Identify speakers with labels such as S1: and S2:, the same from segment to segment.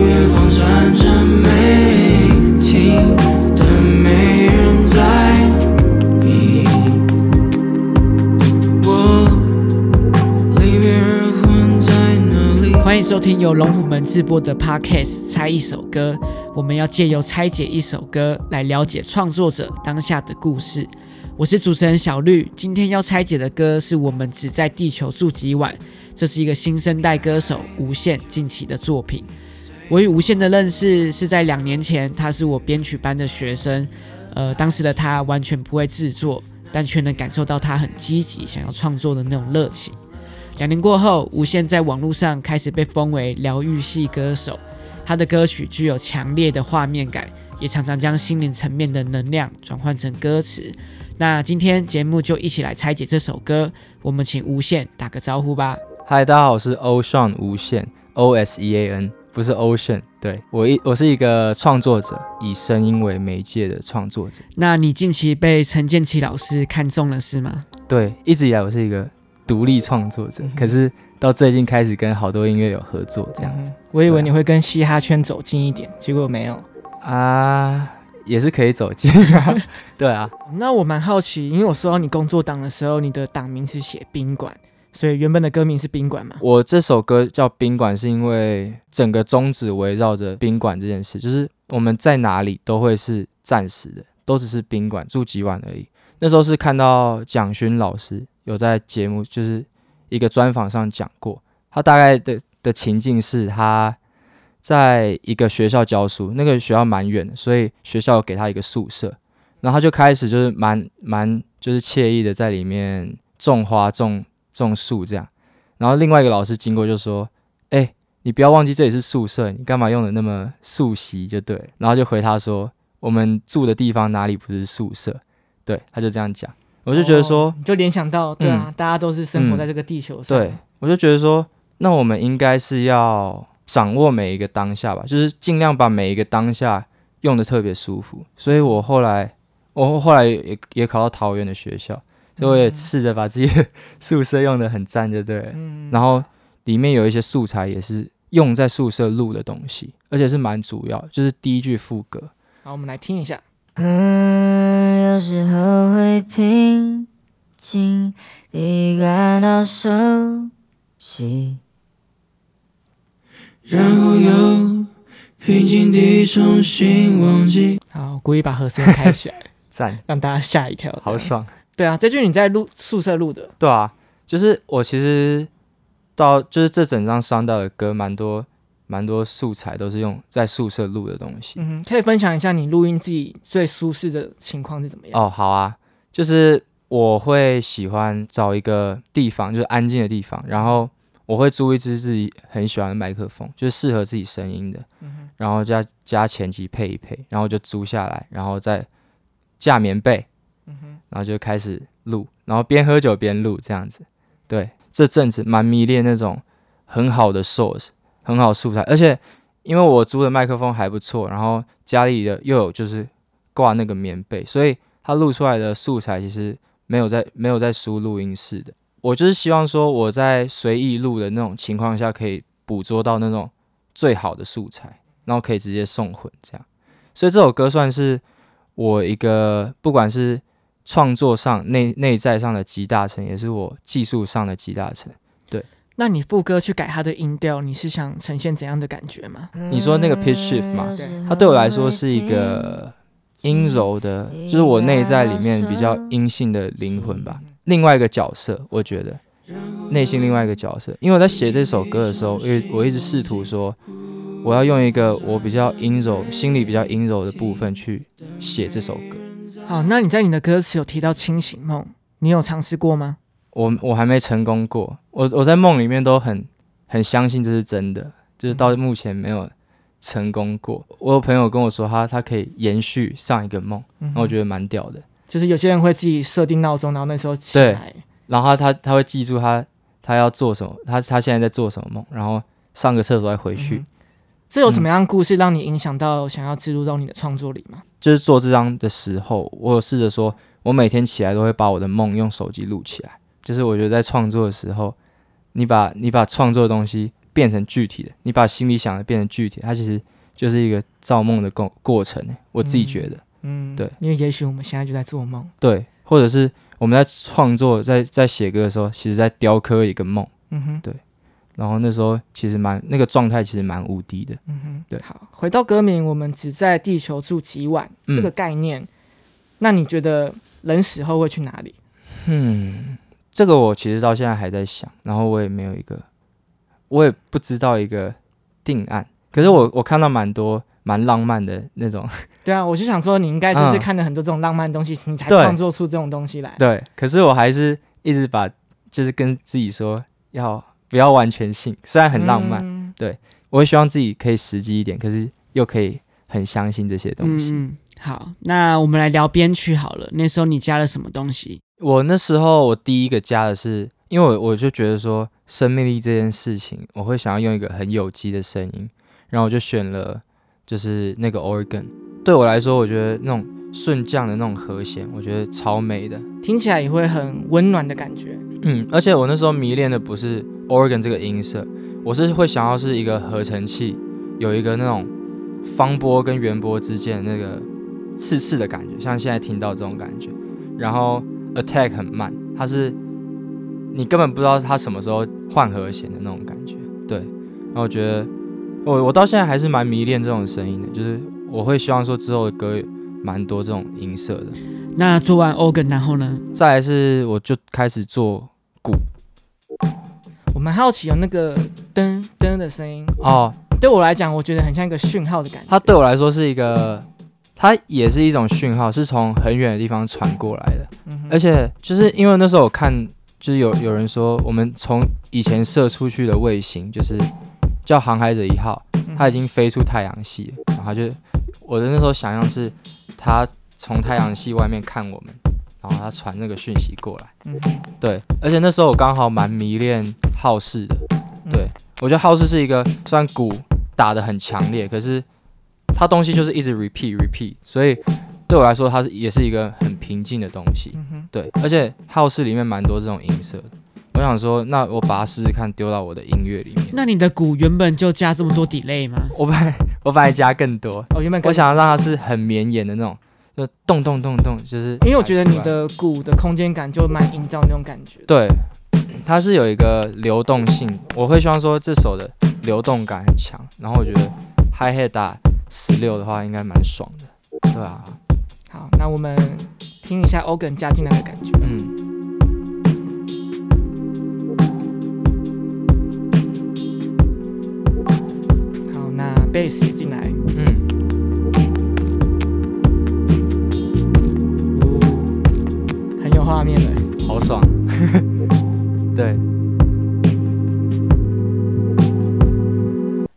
S1: 远方传着美，听的没人在意。我离别而魂在哪里？
S2: 欢迎收听由龙虎门制播的 Podcast《猜一首歌》，我们要借由拆解一首歌来了解创作者当下的故事。我是主持人小绿，今天要拆解的歌是我们只在地球住几晚，这是一个新生代歌手无限近期的作品。我与无限的认识是在两年前，他是我编曲班的学生，呃，当时的他完全不会制作，但却能感受到他很积极想要创作的那种热情。两年过后，无限在网络上开始被封为疗愈系歌手。他的歌曲具有强烈的画面感，也常常将心灵层面的能量转换成歌词。那今天节目就一起来拆解这首歌。我们请无限打个招呼吧。
S3: 嗨，大家好，我是 Ocean 无限 O S E A N，不是 Ocean。对我一我是一个创作者，以声音为媒介的创作者。
S2: 那你近期被陈建奇老师看中了是吗？
S3: 对，一直以来我是一个独立创作者，可是到最近开始跟好多音乐有合作，这样、
S4: 嗯，我以为你会跟嘻哈圈走近一点，结果没有。
S3: 啊，也是可以走进啊。对啊，
S4: 那我蛮好奇，因为我收到你工作档的时候，你的档名是写宾馆，所以原本的歌名是宾馆嘛？
S3: 我这首歌叫宾馆，是因为整个宗旨围绕着宾馆这件事，就是我们在哪里都会是暂时的，都只是宾馆住几晚而已。那时候是看到蒋勋老师有在节目，就是一个专访上讲过，他大概的的情境是他在一个学校教书，那个学校蛮远的，所以学校有给他一个宿舍，然后他就开始就是蛮蛮就是惬意的在里面种花种种树这样。然后另外一个老师经过就说：“哎、你不要忘记这里是宿舍，你干嘛用的那么素习就对。”然后就回他说：“我们住的地方哪里不是宿舍？”对，他就这样讲，我就觉得说，
S4: 哦你就联想到，对啊，大家都是生活在这个地球上。
S3: 对，我就觉得说，那我们应该是要掌握每一个当下吧，就是尽量把每一个当下用的特别舒服。所以我后来，我后来也也考到桃园的学校，所以我也试着把自己的宿舍用的很赞，就对了。
S4: 嗯，
S3: 然后里面有一些素材也是用在宿舍录的东西，而且是蛮主要，就是第一句副歌。
S4: 好，我们来听一下。
S5: 嗯，有时候会平静地感到熟悉。
S1: 然后又平静地重新忘记。
S4: 好，故意把和声开起来，
S3: 赞，
S4: 让大家吓一跳。
S3: 好。爽。
S4: 对啊，这句你在录宿舍录的。
S3: 对啊，就是我其实到就是这整张伤到的歌，蛮多蛮多素材都是用在宿舍录的东西。
S4: 嗯，可以分享一下你录音自己最舒适的情况是怎么样？
S3: 哦，好啊，就是我会喜欢找一个地方，就是安静的地方，然后我会租一支自己很喜欢的麦克风，就是适合自己声音的，
S4: 嗯
S3: 然后加加前期配一配，然后就租下来，然后再架棉被，
S4: 嗯
S3: 然后就开始录，然后边喝酒边录这样子。对，这阵子蛮迷恋那种很好的 source，很好的素材，而且因为我租的麦克风还不错，然后家里的又有就是挂那个棉被，所以它录出来的素材其实没有在没有在输录音室的。我就是希望说我在随意录的那种情况下，可以捕捉到那种最好的素材，然后可以直接送混这样。所以这首歌算是我一个不管是创作上内内在上的集大成，也是我技术上的集大成。
S4: 对那你副歌去改它的音调，你是想呈现怎样的感觉吗？
S3: 你说那个 pitch shift 吗
S4: 对
S3: 它对我来说是一个阴柔的，就是我内在里面比较阴性的灵魂吧。另外一个角色，我觉得内心另外一个角色，因为我在写这首歌的时候，因为我一直试图说，我要用一个我比较阴柔、心里比较阴柔的部分去写这首歌。
S4: 好，那你在你的歌词有提到清醒梦，你有尝试过吗？
S3: 我我还没成功过，我我在梦里面都很很相信这是真的，就是到目前没有成功过。我有朋友跟我说他他可以延续上一个梦，
S4: 嗯
S3: 那我觉得蛮屌的。
S4: 就是有些人会自己设定闹钟，然后那时候起来。
S3: 然后他他他会记住他他要做什么，他他现在在做什么梦，然后上个厕所再回去。
S4: 嗯这有什么样的故事让你影响到想要植入到你的创作里吗？
S3: 就是做这张的时候，我有试着说，我每天起来都会把我的梦用手机录起来，就是我觉得在创作的时候，你把你把创作的东西变成具体的，你把心里想的变成具体，它其实就是一个造梦的过过程欸。我自己觉得，
S4: 嗯，
S3: 对，
S4: 因为也许我们现在就在做梦，
S3: 对，或者是我们在创作、在在写歌的时候，其实在雕刻一个梦。
S4: 嗯哼，对
S3: 然后那时候其实蛮那个状态，其实蛮无敌的。
S4: 嗯哼，
S3: 对
S4: 好，回到歌名，我们只在地球住几晚、
S3: 嗯
S4: 这个概念，那你觉得人死后会去哪里？
S3: 嗯，这个我其实到现在还在想，然后我也没有一个，我也不知道一个定案。可是我我看到蛮多蛮浪漫的那种，
S4: 对啊，我就想说，你应该就是
S3: 嗯
S4: 看了很多这种浪漫的东西，你才创作出这种东西来。
S3: 对。可是我还是一直把就是跟自己说要不要完全信，虽然很浪漫，
S4: 嗯
S3: 我会希望自己可以实际一点，可是又可以很相信这些东西。
S2: 好，那我们来聊编曲好了。那时候你加了什么东西？
S3: 我那时候我第一个加的是，因为我我就觉得说生命力这件事情，我会想要用一个很有机的声音，然后我就选了就是那个 organ。对我来说，我觉得那种顺降的那种和弦，我觉得超美的。
S4: 听起来也会很温暖的感觉。
S3: 嗯，而且我那时候迷恋的不是 organ 这个音色，我是会想要是一个合成器，有一个那种方波跟圆波之间的那个刺刺的感觉，像现在听到这种感觉。然后 attack 很慢，它是你根本不知道它什么时候换和弦的那种感觉。对，然后我觉得我我到现在还是蛮迷恋这种声音的，就是我会希望说之后的歌蛮多这种音色的。
S2: 那做完 organ 然后呢？
S3: 再来是我就开始做鼓
S4: 我蛮好奇有那个噔噔的声音，
S3: 哦，
S4: 对我来讲，我觉得很像一个讯号的感觉。
S3: 它对我来说是一个，它也是一种讯号，是从很远的地方传过来的。
S4: 嗯
S3: 而且就是因为那时候我看，就是有有人说，我们从以前射出去的卫星，就是叫航海者一号，它已经飞出太阳系了。然后它就我的那时候想象是，它从太阳系外面看我们，然后它传那个讯息过来。
S4: 嗯
S3: 对，而且那时候我刚好蛮迷恋浩氏的。
S4: 嗯
S3: 对，我觉得浩氏是一个虽然鼓打得很强烈，可是它东西就是一直 repeat repeat，所以对我来说它是也是一个很平静的东西。
S4: 嗯，
S3: 对，而且浩氏里面蛮多这种音色的。我想说，那我把它试试看，丢到我的音乐里面。
S2: 那你的鼓原本就加这么多 delay 吗？
S3: 我本来我本来加更多，
S4: 哦，原本
S3: 我想要让它是很绵延的那种，就动动动动，就是
S4: 因为我觉得你的鼓的空间感就蛮营造那种感觉。
S3: 对，它是有一个流动性，我会希望说这首的流动感很强，然后我觉得 hi hat 打十六的话应该蛮爽的，对啊，
S4: 好，那我们听一下 organ 加进来的感觉。
S3: 嗯，
S4: bass 也进来。
S3: 嗯，
S4: 哦，很有画面的。
S3: 好爽，对，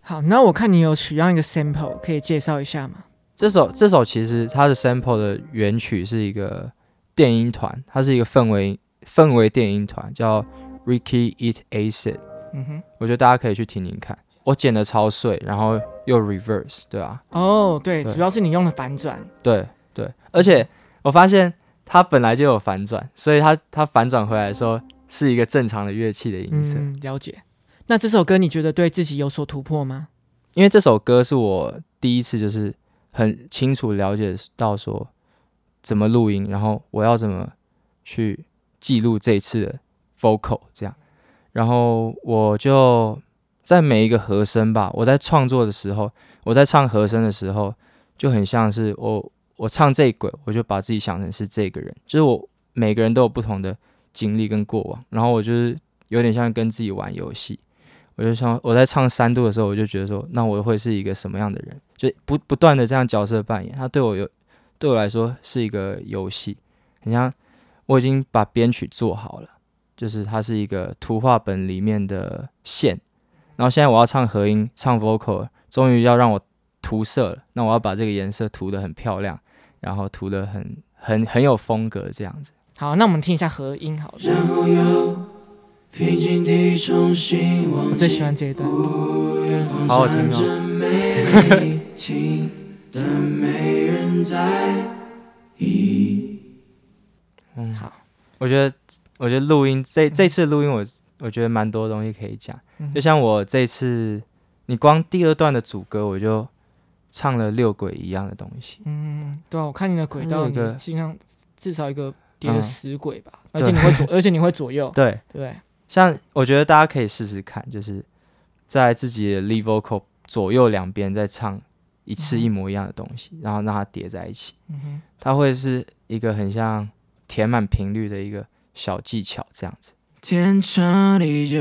S4: 好，那我看你有取样一个 sample，可以介绍一下吗？
S3: 这首这首其实它的 sample 的原曲是一个电音团，它是一个氛围氛围电音团，叫 Ricky Eat Acid，
S4: 嗯哼，
S3: 我觉得大家可以去听听看。我剪的超碎，然后又 reverse，对啊，
S4: 哦，对，
S3: 对
S4: 主要是你用了反转。
S3: 对对，而且我发现它本来就有反转，所以它它反转回来的时候是一个正常的乐器的音色。
S4: 嗯，了解。那这首歌你觉得对自己有所突破吗？
S3: 因为这首歌是我第一次就是很清楚了解到说怎么录音，然后我要怎么去记录这一次的 vocal 这样，然后我就在每一个和声吧，我在创作的时候，我在唱和声的时候，就很像是我我唱这一轨，我就把自己想成是这个人，就是我每个人都有不同的经历跟过往，然后我就是有点像跟自己玩游戏。我就想我在唱三度的时候，我就觉得说，那我会是一个什么样的人？就不不断的这样角色扮演，它对我有对我来说是一个游戏，很像我已经把编曲做好了，就是它是一个图画本里面的线，然后现在我要唱和音，唱 vocal，终于要让我涂色了，那我要把这个颜色涂得很漂亮，然后涂得很很很有风格这样子。
S4: 好，那我们听一下和音好了。
S1: 然后又平静地重新忘
S4: 我最喜。欢这一段。
S3: 好好听哦
S1: 站着美丽，但没人在意。
S3: 嗯，
S4: 好
S3: 我觉得，我觉得录音这这次录音我，我觉得蛮多东西可以讲。
S4: 嗯
S3: 就像我这次，你光第二段的主歌，我就唱了六轨一样的东西。
S4: 嗯，对啊，我看你的轨道，你尽量至少一个叠十轨吧，而且你会左，而且你会左右，
S3: 对，
S4: 对？
S3: 像我觉得大家可以试试看，就是在自己的 lead vocal 左右两边再唱一次一模一样的东西，然后让它叠在一起，
S4: 嗯哼，
S3: 它会是一个很像填满频率的一个小技巧，这样子。
S1: 天长地久，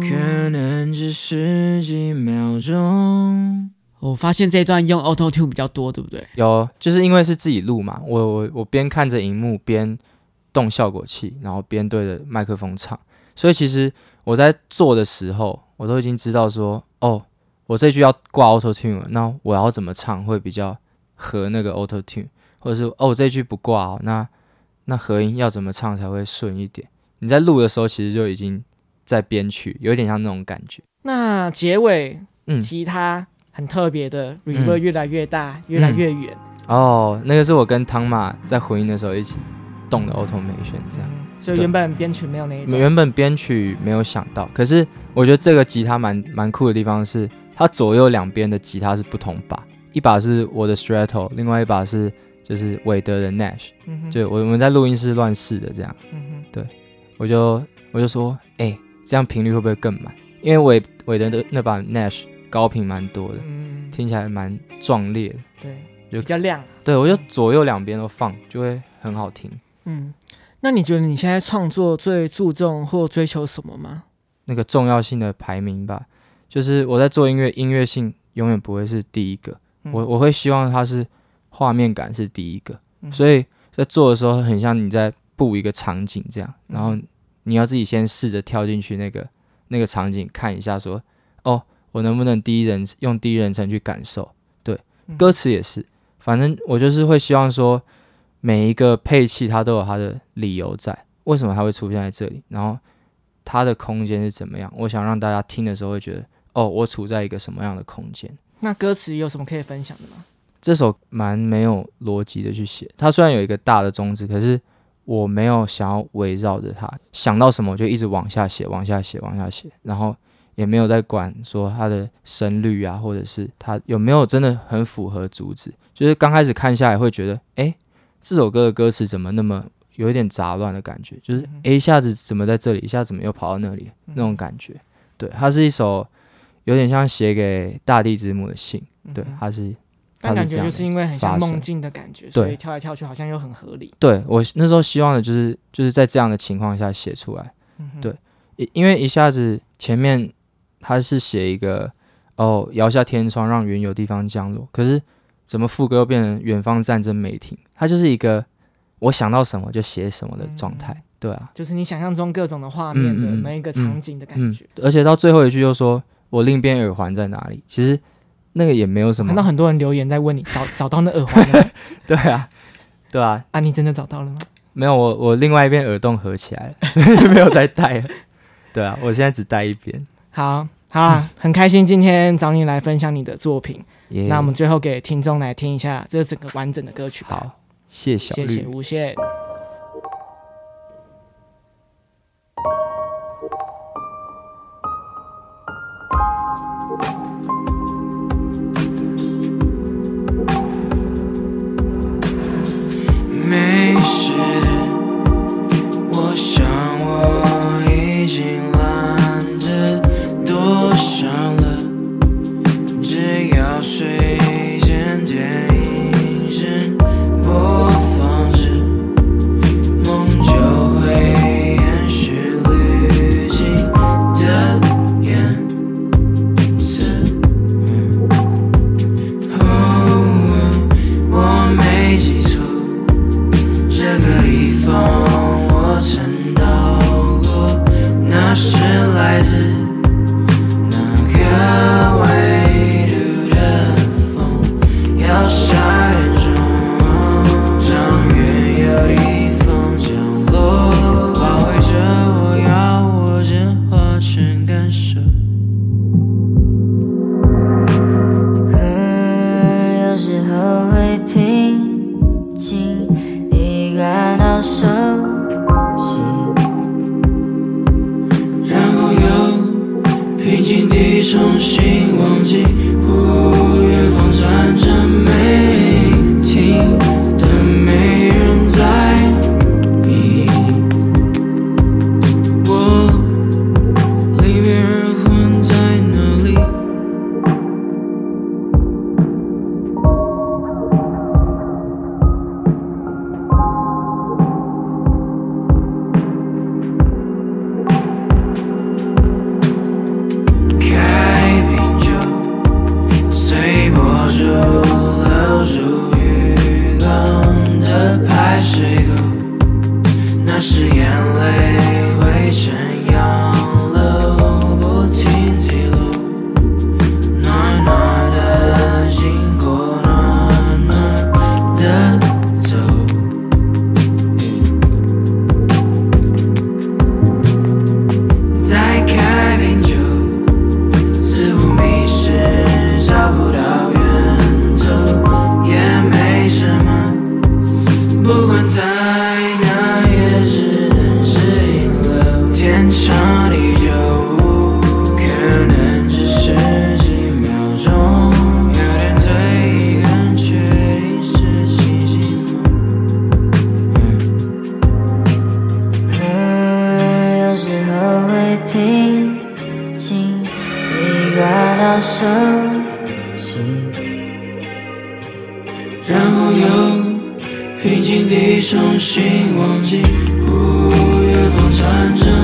S1: 可能只是几秒钟。
S2: 我发现这段用 Auto Tune 比较多，对不对？
S3: 有，就是因为是自己录嘛，我我我边看着荧幕边动效果器，然后边对着麦克风唱，所以其实我在做的时候，我都已经知道说，哦，我这句要挂 Auto Tune 了，那我要怎么唱会比较合那个 Auto Tune，或者是哦我这句不挂哦，那那合音要怎么唱才会顺一点？你在录的时候其实就已经在编曲，有点像那种感觉。
S4: 那结尾
S3: 嗯，
S4: 吉他很特别的
S3: 嗯。
S4: Reverb 越来越大，越来越远，
S3: 哦，那个是我跟汤马在混音的时候一起动的 automation，这样。
S4: 嗯所以原本编曲没有那一段，
S3: 原本编曲没有想到，可是我觉得这个吉他蛮蛮酷的地方是，它左右两边的吉他是不同把，一把是我的 Strato，另外一把是就是韦德的 Nash，
S4: 嗯，
S3: 就我我们在录音室乱试的这样，
S4: 嗯
S3: 我就我就说，哎、这样频率会不会更满？因为韦韦德的那把 Nash 高频蛮多的，，
S4: 嗯，
S3: 听起来蛮壮烈的，
S4: 对，
S3: 就
S4: 比较亮，
S3: 对我就左右两边都放，就会很好听。
S4: 嗯。那你觉得你现在创作最注重或追求什么吗？
S3: 那个重要性的排名吧，就是我在做音乐，音乐性永远不会是第一个，
S4: 嗯
S3: 我我会希望它是画面感是第一个，
S4: 嗯
S3: 所以在做的时候很像你在布一个场景这样，
S4: 嗯
S3: 然后你要自己先试着跳进去那个那个场景看一下说，哦，我能不能第一人用第一人称去感受？对，
S4: 嗯
S3: 歌词也是，反正我就是会希望说每一个配器它都有它的理由在，为什么它会出现在这里，然后它的空间是怎么样？我想让大家听的时候会觉得，哦，我处在一个什么样的空间？
S4: 那歌词有什么可以分享的吗？
S3: 这首蛮没有逻辑的去写，它虽然有一个大的宗旨，可是我没有想要围绕着它，想到什么我就一直往下写，往下写，往下写，然后也没有在管说它的声律啊，或者是它有没有真的很符合主旨。就是刚开始看下来会觉得，诶，这首歌的歌词怎么那么有一点杂乱的感觉？就是一下子怎么在这里，一下子怎么又跑到那里那种感觉。对，它是一首有点像写给大地之母的信。对它是。
S4: 但感觉就是因为很像梦境的感觉，所以跳来跳去好像又很合理。
S3: 对我那时候希望的就是就是在这样的情况下写出来，
S4: 嗯
S3: 对因因为一下子前面他是写一个哦摇下天窗让云有地方降落，可是怎么副歌又变成远方战争没停？它就是一个我想到什么就写什么的状态，对啊，
S4: 就是你想象中各种的画面的
S3: 嗯嗯嗯
S4: 那一个场景的感
S3: 嗯
S4: 觉。，
S3: 而且到最后一句又说我另一边耳环在哪里？其实那个也没有什么，
S4: 看到很多人留言在问你 找找到那耳环了吗？
S3: 对啊，对啊，
S4: 啊，你真的找到了吗？
S3: 没有我我另外一边耳洞合起来了，所以没有再戴了，对啊，我现在只戴一边。
S4: 好好啊，很开心今天找你来分享你的作品。
S3: 耶
S4: 那我们最后给听众来听一下这整个完整的歌曲吧。
S3: 好，谢小绿。
S4: 谢谢无限。
S1: 时候会平静，你感到熟悉，然后又平静地重新忘记，呼，远方
S5: 战争。会平静，你感到熟悉，
S1: 然后又平静地重新忘记。呜，远方战争。